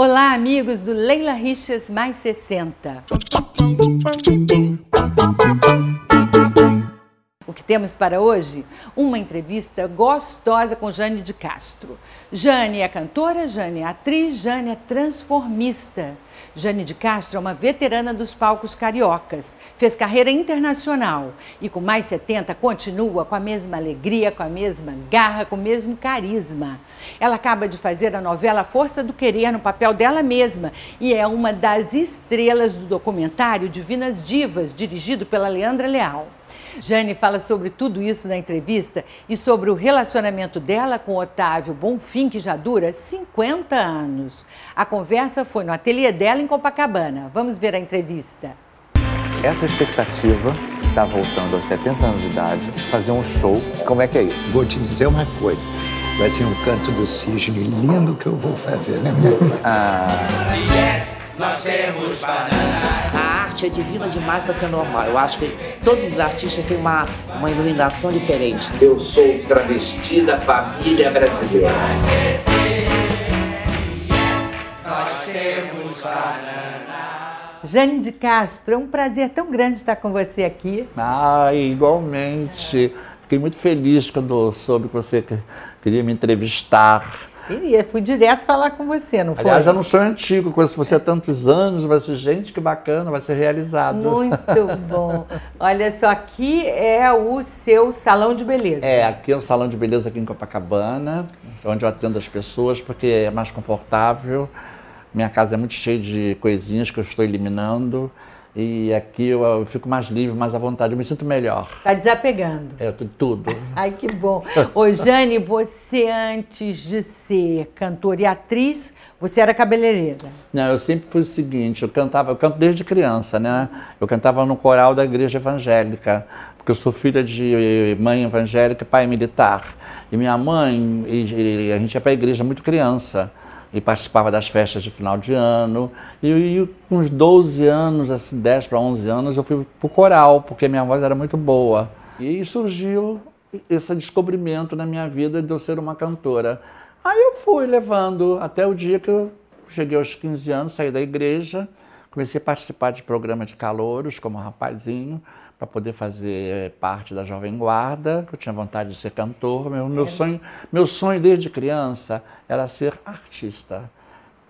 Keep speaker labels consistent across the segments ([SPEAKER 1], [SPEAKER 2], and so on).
[SPEAKER 1] Olá, amigos do Leila Riches Mais 60. Que temos para hoje? Uma entrevista gostosa com Jane de Castro. Jane é cantora, Jane é atriz, Jane é transformista. Jane de Castro é uma veterana dos palcos cariocas, fez carreira internacional e com mais 70 continua com a mesma alegria, com a mesma garra, com o mesmo carisma. Ela acaba de fazer a novela Força do Querer no papel dela mesma e é uma das estrelas do documentário Divinas Divas, dirigido pela Leandra Leal. Jane fala sobre tudo isso na entrevista e sobre o relacionamento dela com Otávio Bonfim, que já dura 50 anos. A conversa foi no ateliê dela em Copacabana. Vamos ver a entrevista.
[SPEAKER 2] Essa expectativa que está voltando aos 70 anos de idade, fazer um show, como é que é isso?
[SPEAKER 3] Vou te dizer uma coisa. Vai ser um canto do cisne lindo que eu vou fazer, né, minha
[SPEAKER 2] Ah,
[SPEAKER 4] Yes, nós temos banana.
[SPEAKER 5] A arte é divina demais para ser normal. Eu acho que todos os artistas têm uma, uma iluminação diferente.
[SPEAKER 4] Eu sou travesti da família brasileira. Nós temos banana.
[SPEAKER 1] Jane de Castro, é um prazer tão grande estar com você aqui.
[SPEAKER 2] ah, igualmente. Fiquei muito feliz quando soube que você que- queria me entrevistar.
[SPEAKER 1] Queria, fui direto falar com você, não foi?
[SPEAKER 2] Aliás, é um sonho antigo, conheço você há tantos anos, vai ser gente que bacana, vai ser realizado.
[SPEAKER 1] Muito bom. Olha só, aqui é o seu salão de beleza.
[SPEAKER 2] É, aqui é um salão de beleza aqui em Copacabana, onde eu atendo as pessoas porque é mais confortável. Minha casa é muito cheia de coisinhas que eu estou eliminando. E aqui eu, eu fico mais livre, mais à vontade, eu me sinto melhor.
[SPEAKER 1] Tá desapegando.
[SPEAKER 2] É tu- tudo.
[SPEAKER 1] Ai, que bom. Ô, Jane, você antes de ser cantora e atriz, você era cabeleireira.
[SPEAKER 2] Não, eu sempre fui o seguinte, eu cantava, eu canto desde criança, né? Eu cantava no coral da igreja evangélica, porque eu sou filha de mãe evangélica e pai militar. E minha mãe, e, e a gente ia para a igreja muito criança e participava das festas de final de ano. E, e com uns 12 anos, assim, 10 para 11 anos, eu fui pro coral, porque minha voz era muito boa. E surgiu esse descobrimento na minha vida de eu ser uma cantora. Aí eu fui levando até o dia que eu cheguei aos 15 anos, saí da igreja, comecei a participar de programas de calouros como rapazinho, para poder fazer parte da Jovem Guarda, que eu tinha vontade de ser cantor. Meu, meu, sonho, meu sonho desde criança era ser artista.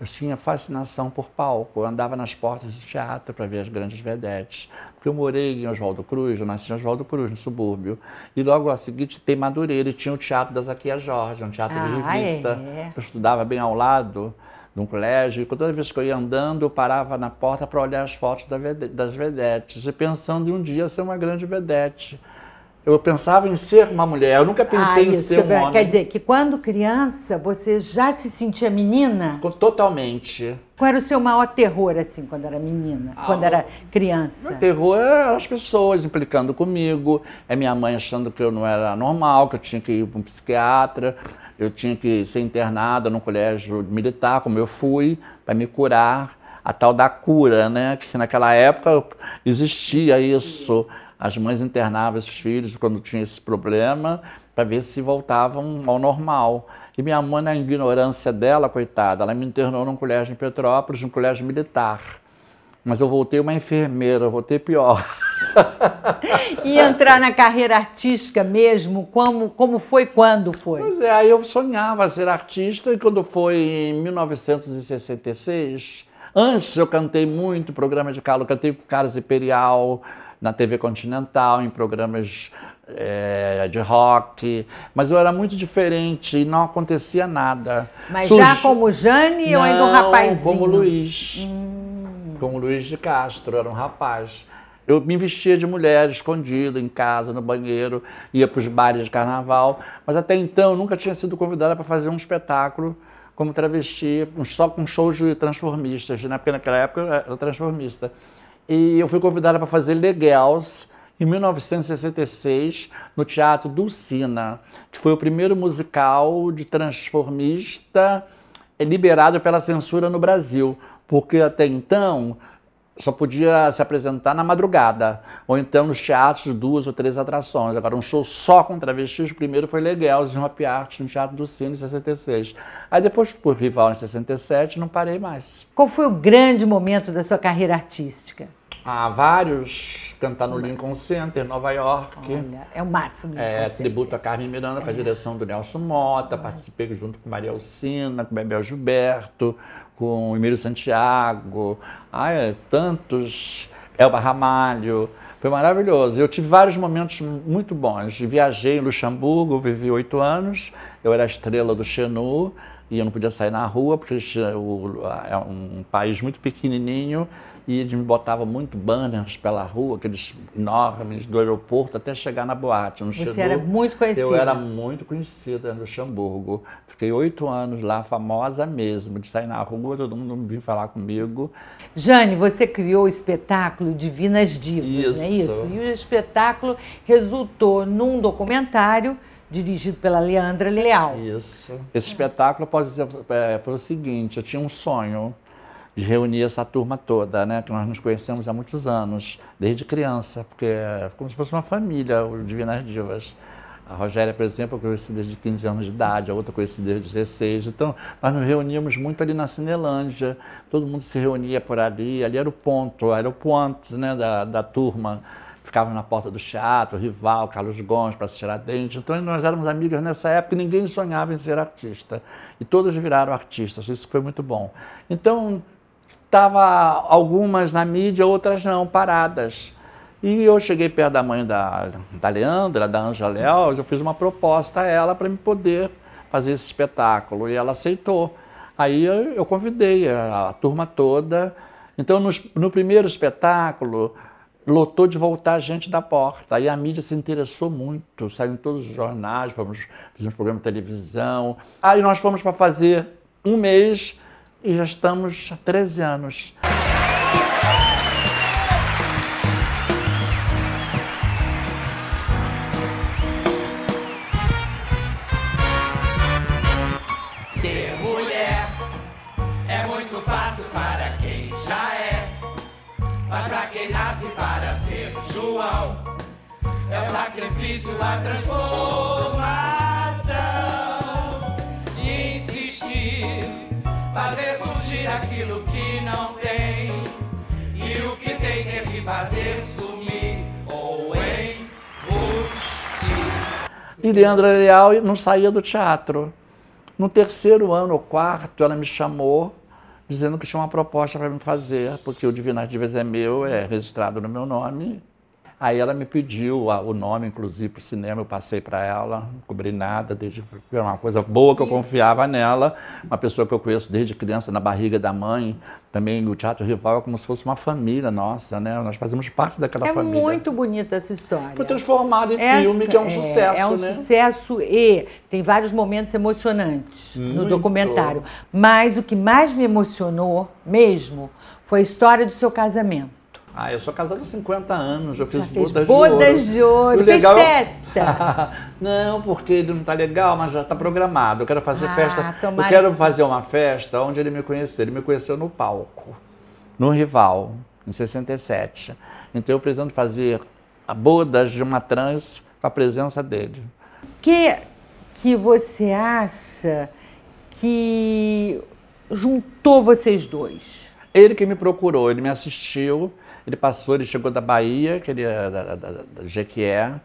[SPEAKER 2] Eu tinha fascinação por palco, eu andava nas portas do teatro para ver as grandes vedetes. Porque eu morei em Oswaldo Cruz, eu nasci em Oswaldo Cruz, no subúrbio. E logo a seguinte tem Madureira e tinha o Teatro da Zaquia Jorge, um teatro de
[SPEAKER 1] Ah,
[SPEAKER 2] revista.
[SPEAKER 1] é?
[SPEAKER 2] Eu estudava bem ao lado de um colégio, toda vez que eu ia andando, eu parava na porta para olhar as fotos das vedetes, e pensando em um dia ser uma grande vedete. Eu pensava em ser uma mulher, eu nunca pensei
[SPEAKER 1] Ah,
[SPEAKER 2] em ser um homem.
[SPEAKER 1] Quer dizer, que quando criança você já se sentia menina?
[SPEAKER 2] Totalmente.
[SPEAKER 1] Qual era o seu maior terror, assim, quando era menina?
[SPEAKER 2] Ah,
[SPEAKER 1] quando era criança?
[SPEAKER 2] O terror é as pessoas implicando comigo, é minha mãe achando que eu não era normal, que eu tinha que ir para um psiquiatra, eu tinha que ser internada num colégio militar, como eu fui, para me curar. A tal da cura, né? Que naquela época existia isso. As mães internavam esses filhos quando tinha esse problema para ver se voltavam ao normal. E minha mãe, na ignorância dela, coitada, ela me internou num colégio em Petrópolis, num colégio militar. Mas eu voltei uma enfermeira, eu voltei pior.
[SPEAKER 1] E entrar na carreira artística mesmo, como, como foi, quando foi?
[SPEAKER 2] Pois é, aí eu sonhava ser artista e quando foi em 1966, antes eu cantei muito programa de calo, cantei com Carlos Imperial, na TV Continental, em programas eh, de rock, mas eu era muito diferente e não acontecia nada.
[SPEAKER 1] Mas
[SPEAKER 2] Surgi-
[SPEAKER 1] já como Jane ou ainda um
[SPEAKER 2] Não,
[SPEAKER 1] rapazinho? Hum.
[SPEAKER 2] como Luiz. Como Luiz de Castro, era um rapaz. Eu me vestia de mulher, escondido, em casa, no banheiro, ia para os bares de carnaval, mas até então nunca tinha sido convidada para fazer um espetáculo como travesti, só com shows de transformistas, né? porque naquela época eu era transformista. E eu fui convidada para fazer Le Girls em 1966, no Teatro Dulcina, que foi o primeiro musical de transformista liberado pela censura no Brasil, porque até então só podia se apresentar na madrugada, ou então nos teatros de duas ou três atrações. Agora, um show só com travestis, o primeiro foi legal, em Happy Art, no Teatro do Cine, em 66. Aí depois, por Rival, em 67, não parei mais.
[SPEAKER 1] Qual foi o grande momento da sua carreira artística?
[SPEAKER 2] Há vários, cantar no Lincoln Center, Nova York.
[SPEAKER 1] Olha, é o máximo.
[SPEAKER 2] É, tributo a Carmen Miranda com a direção do Nelson Mota, participei junto com Maria Alcina, com Bebel Gilberto, com Emílio Santiago, ai, é, tantos, Elba Ramalho, foi maravilhoso. Eu tive vários momentos muito bons. Viajei em Luxemburgo, vivi oito anos, eu era estrela do Xenu, e eu não podia sair na rua, porque é um país muito pequenininho, e eles me botavam muito banners pela rua, aqueles enormes do aeroporto, até chegar na boate. No
[SPEAKER 1] Você
[SPEAKER 2] Xandu,
[SPEAKER 1] era muito conhecida.
[SPEAKER 2] Eu era muito conhecida no Luxemburgo. Fiquei oito anos lá, famosa mesmo, de sair na rua, todo mundo vinha falar comigo.
[SPEAKER 1] Jane, você criou o espetáculo Divinas Divas, não é isso? E o espetáculo resultou num documentário dirigido pela Leandra Leal.
[SPEAKER 2] Isso. Esse espetáculo pode dizer, é, foi o seguinte, eu tinha um sonho de reunir essa turma toda, né? Que nós nos conhecemos há muitos anos, desde criança, porque é como se fosse uma família, o Divinas Divas. A Rogéria, por exemplo, eu conheci desde 15 anos de idade, a outra conheci desde 16. Então, nós nos reuníamos muito ali na Cinelândia, todo mundo se reunia por ali, ali era o ponto, era o ponto né, da, da turma. Ficavam na porta do teatro, Rival, Carlos Gomes, para se tirar dente. Então, nós éramos amigas nessa época e ninguém sonhava em ser artista. E todos viraram artistas, isso foi muito bom. Então, Tava algumas na mídia, outras não, paradas. E eu cheguei perto da mãe da, da Leandra, da Leal, eu fiz uma proposta a ela para me poder fazer esse espetáculo e ela aceitou. Aí eu, eu convidei a, a, turma toda. Então, no, no primeiro espetáculo, lotou de voltar gente da porta. Aí a mídia se interessou muito, saiu em todos os jornais, fomos, fizemos programa de televisão. Aí nós fomos para fazer um mês e já estamos há 13 anos.
[SPEAKER 6] Sacrifício, a transformação. fazer surgir aquilo que não tem. E o que tem ter que fazer sumir ou embustir.
[SPEAKER 2] E Leandra Leal não saía do teatro. No terceiro ano ou quarto, ela me chamou dizendo que tinha uma proposta para me fazer, porque o Divinas Divas é meu, é registrado no meu nome, Aí ela me pediu o nome, inclusive, para o cinema, eu passei para ela, não cobri nada, desde era uma coisa boa que eu confiava nela, uma pessoa que eu conheço desde criança, na barriga da mãe, também o Teatro Rival é como se fosse uma família nossa, né? Nós fazemos parte daquela
[SPEAKER 1] é
[SPEAKER 2] família.
[SPEAKER 1] É muito bonita essa história.
[SPEAKER 2] Foi transformado em essa, filme, que é um é, sucesso,
[SPEAKER 1] É um
[SPEAKER 2] né?
[SPEAKER 1] sucesso e tem vários momentos emocionantes muito. no documentário. Mas o que mais me emocionou mesmo foi a história do seu casamento.
[SPEAKER 2] Ah, eu sou casado há 50 anos, eu fiz
[SPEAKER 1] já fez
[SPEAKER 2] bodas,
[SPEAKER 1] bodas de ouro.
[SPEAKER 2] De
[SPEAKER 1] ouro. Fez festa?
[SPEAKER 2] não, porque ele não está legal, mas já está programado. Eu quero fazer
[SPEAKER 1] ah,
[SPEAKER 2] festa. Eu quero fazer uma festa onde ele me conheceu. Ele me conheceu no palco, no Rival, em 67. Então eu pretendo fazer a bodas de uma trans com a presença dele.
[SPEAKER 1] Que que você acha que juntou vocês dois?
[SPEAKER 2] Ele que me procurou, ele me assistiu ele passou, ele chegou da Bahia, que ele é da, da, da Jequié.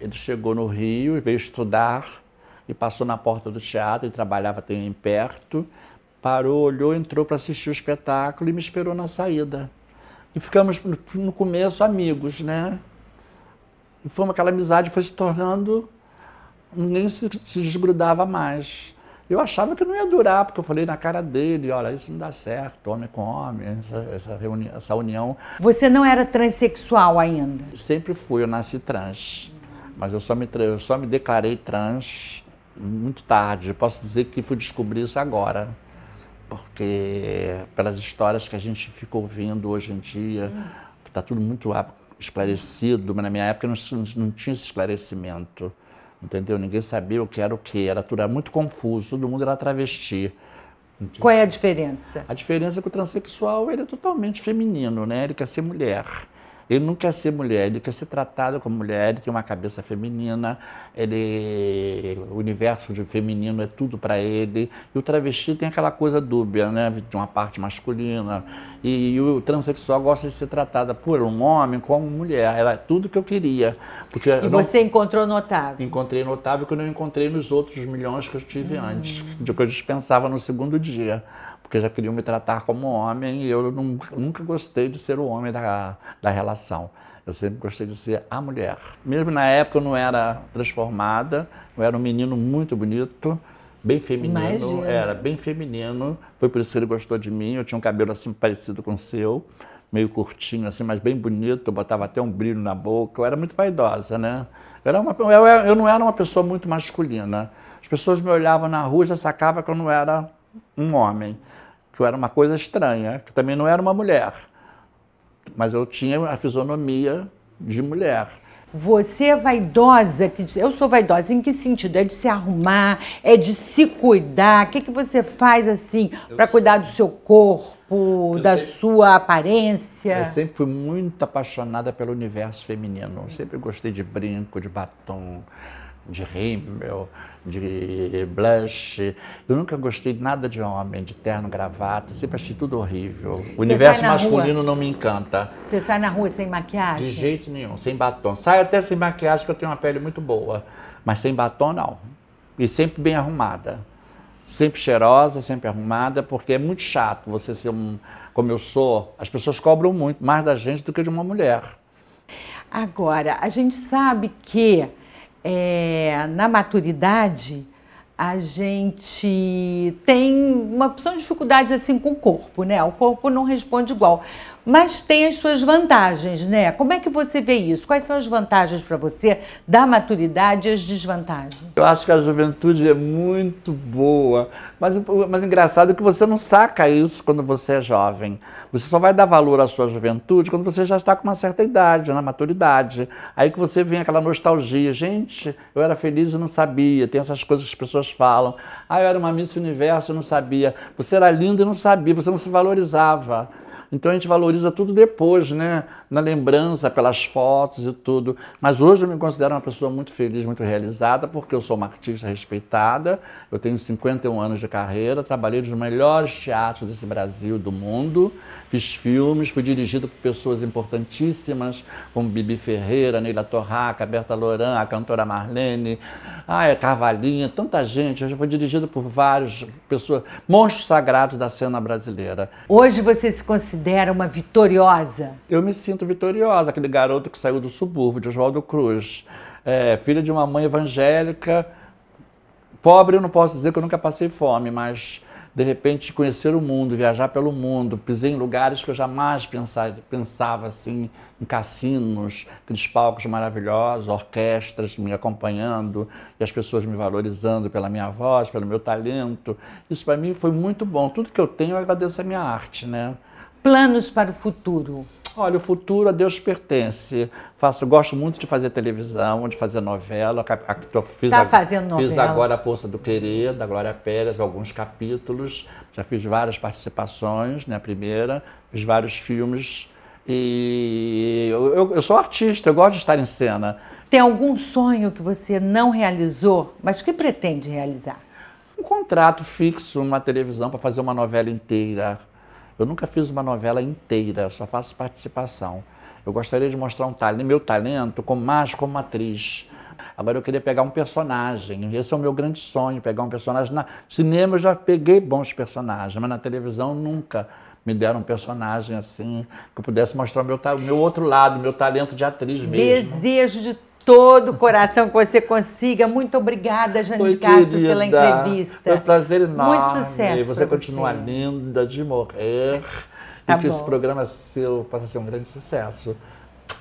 [SPEAKER 2] Ele chegou no Rio, veio estudar e passou na porta do teatro, ele trabalhava também perto. Parou, olhou, entrou para assistir o espetáculo e me esperou na saída. E ficamos no começo amigos, né? E foi aquela amizade foi se tornando. Ninguém se, se desgrudava mais. Eu achava que não ia durar, porque eu falei na cara dele, olha, isso não dá certo, homem com homem, essa, essa, reunião, essa união.
[SPEAKER 1] Você não era transexual ainda?
[SPEAKER 2] Sempre fui, eu nasci trans. Mas eu só me, eu só me declarei trans muito tarde. Posso dizer que fui descobrir isso agora. Porque pelas histórias que a gente fica ouvindo hoje em dia, está tudo muito esclarecido, mas na minha época não, não tinha esse esclarecimento entendeu? Ninguém sabia o que era o que, era tudo era muito confuso, todo mundo era travesti.
[SPEAKER 1] Qual é a diferença?
[SPEAKER 2] A diferença é que o transexual ele é totalmente feminino, né? Ele quer ser mulher. Ele não quer ser mulher, ele quer ser tratado como mulher, ele tem uma cabeça feminina, ele, o universo de feminino é tudo para ele. E o travesti tem aquela coisa dúbia, né? De uma parte masculina. E, e o transexual gosta de ser tratada por um homem como mulher. Era tudo que eu queria. Porque
[SPEAKER 1] e você encontrou notável?
[SPEAKER 2] Encontrei notável que eu não encontrei nos outros milhões que eu tive hum. antes, de que eu dispensava no segundo dia porque já queriam me tratar como homem e eu nunca, nunca gostei de ser o homem da, da relação. Eu sempre gostei de ser a mulher. Mesmo na época eu não era transformada, eu era um menino muito bonito, bem feminino, Imagina. era bem feminino. Foi por isso que ele gostou de mim. Eu tinha um cabelo assim parecido com o seu, meio curtinho assim, mas bem bonito. Eu botava até um brilho na boca. Eu era muito vaidosa, né? Eu, era uma, eu, eu não era uma pessoa muito masculina. As pessoas me olhavam na rua e já sacavam que eu não era um homem que eu era uma coisa estranha, que também não era uma mulher, mas eu tinha a fisionomia de mulher.
[SPEAKER 1] Você é vaidosa, que eu sou vaidosa, em que sentido? É de se arrumar, é de se cuidar? O que, que você faz assim para cuidar do seu corpo, eu da sempre, sua aparência?
[SPEAKER 2] Eu sempre fui muito apaixonada pelo universo feminino. Eu sempre gostei de brinco, de batom, de rímel, de blush. Eu nunca gostei de nada de homem, de terno, gravata, sempre achei tudo horrível. O Você universo masculino rua? não me encanta.
[SPEAKER 1] Você sai na rua sem maquiagem?
[SPEAKER 2] De jeito nenhum, sem batom. Saio até sem maquiagem, porque eu tenho uma pele muito boa, mas sem batom não. E sempre bem arrumada. Sempre cheirosa, sempre arrumada, porque é muito chato você ser um, como eu sou. As pessoas cobram muito, mais da gente do que de uma mulher.
[SPEAKER 1] Agora, a gente sabe que é, na maturidade, a gente tem uma opção de dificuldades assim com o corpo, né? O corpo não responde igual mas tem as suas vantagens, né? Como é que você vê isso? Quais são as vantagens para você da maturidade e as desvantagens?
[SPEAKER 2] Eu acho que a juventude é muito boa, mas, mas engraçado é que você não saca isso quando você é jovem. Você só vai dar valor à sua juventude quando você já está com uma certa idade, na maturidade. Aí que você vem aquela nostalgia. Gente, eu era feliz e não sabia. Tem essas coisas que as pessoas falam. Ah, eu era uma Miss Universo e não sabia. Você era lindo e não sabia. Você não se valorizava. Então a gente valoriza tudo depois, né? Na lembrança, pelas fotos e tudo. Mas hoje eu me considero uma pessoa muito feliz, muito realizada, porque eu sou uma artista respeitada, eu tenho 51 anos de carreira, trabalhei nos melhores teatros desse Brasil, do mundo, fiz filmes, fui dirigido por pessoas importantíssimas, como Bibi Ferreira, Neila Torraca, Berta Loran, a cantora Marlene, ah, é Carvalhinha, tanta gente. Eu já fui dirigido por vários pessoas, monstros sagrados da cena brasileira.
[SPEAKER 1] Hoje você se considera uma vitoriosa?
[SPEAKER 2] Eu me sinto vitoriosa, aquele garoto que saiu do subúrbio, de Oswaldo Cruz, é, filho de uma mãe evangélica, pobre eu não posso dizer que eu nunca passei fome, mas de repente conhecer o mundo, viajar pelo mundo, pisei em lugares que eu jamais pensava, pensava assim, em cassinos, aqueles palcos maravilhosos, orquestras me acompanhando e as pessoas me valorizando pela minha voz, pelo meu talento. Isso para mim foi muito bom. Tudo que eu tenho eu agradeço a minha arte, né?
[SPEAKER 1] Planos para o futuro?
[SPEAKER 2] Olha, o futuro a Deus pertence. Faço, gosto muito de fazer televisão, de fazer novela.
[SPEAKER 1] Fiz, tá fazendo novela.
[SPEAKER 2] Fiz agora a Força do Querer, da Glória Pérez, alguns capítulos. Já fiz várias participações, né? A primeira, fiz vários filmes. E eu, eu, eu sou artista, eu gosto de estar em cena.
[SPEAKER 1] Tem algum sonho que você não realizou, mas que pretende realizar?
[SPEAKER 2] Um contrato fixo numa televisão para fazer uma novela inteira eu nunca fiz uma novela inteira, só faço participação. Eu gostaria de mostrar um talento, meu talento como mais como atriz. Agora eu queria pegar um personagem. Esse é o meu grande sonho, pegar um personagem. Na cinema eu já peguei bons personagens, mas na televisão nunca me deram um personagem assim que eu pudesse mostrar o meu, meu outro lado, meu talento de atriz mesmo.
[SPEAKER 1] Desejo de todo o coração que você consiga. Muito obrigada, Jane Oi, Castro, querida. pela entrevista.
[SPEAKER 2] Foi um prazer enorme.
[SPEAKER 1] Muito sucesso.
[SPEAKER 2] Você continua você. linda de morrer. Tá e que bom. esse programa seu possa ser um grande sucesso.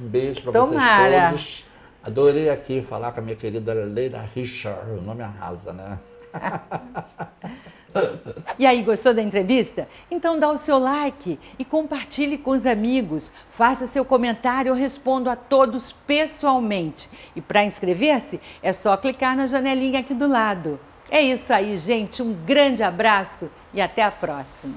[SPEAKER 2] Um beijo para vocês todos. Adorei aqui falar com a minha querida Leila Richard. O nome arrasa, né?
[SPEAKER 1] E aí, gostou da entrevista? Então dá o seu like e compartilhe com os amigos. Faça seu comentário, eu respondo a todos pessoalmente. E para inscrever-se, é só clicar na janelinha aqui do lado. É isso aí, gente. Um grande abraço e até a próxima.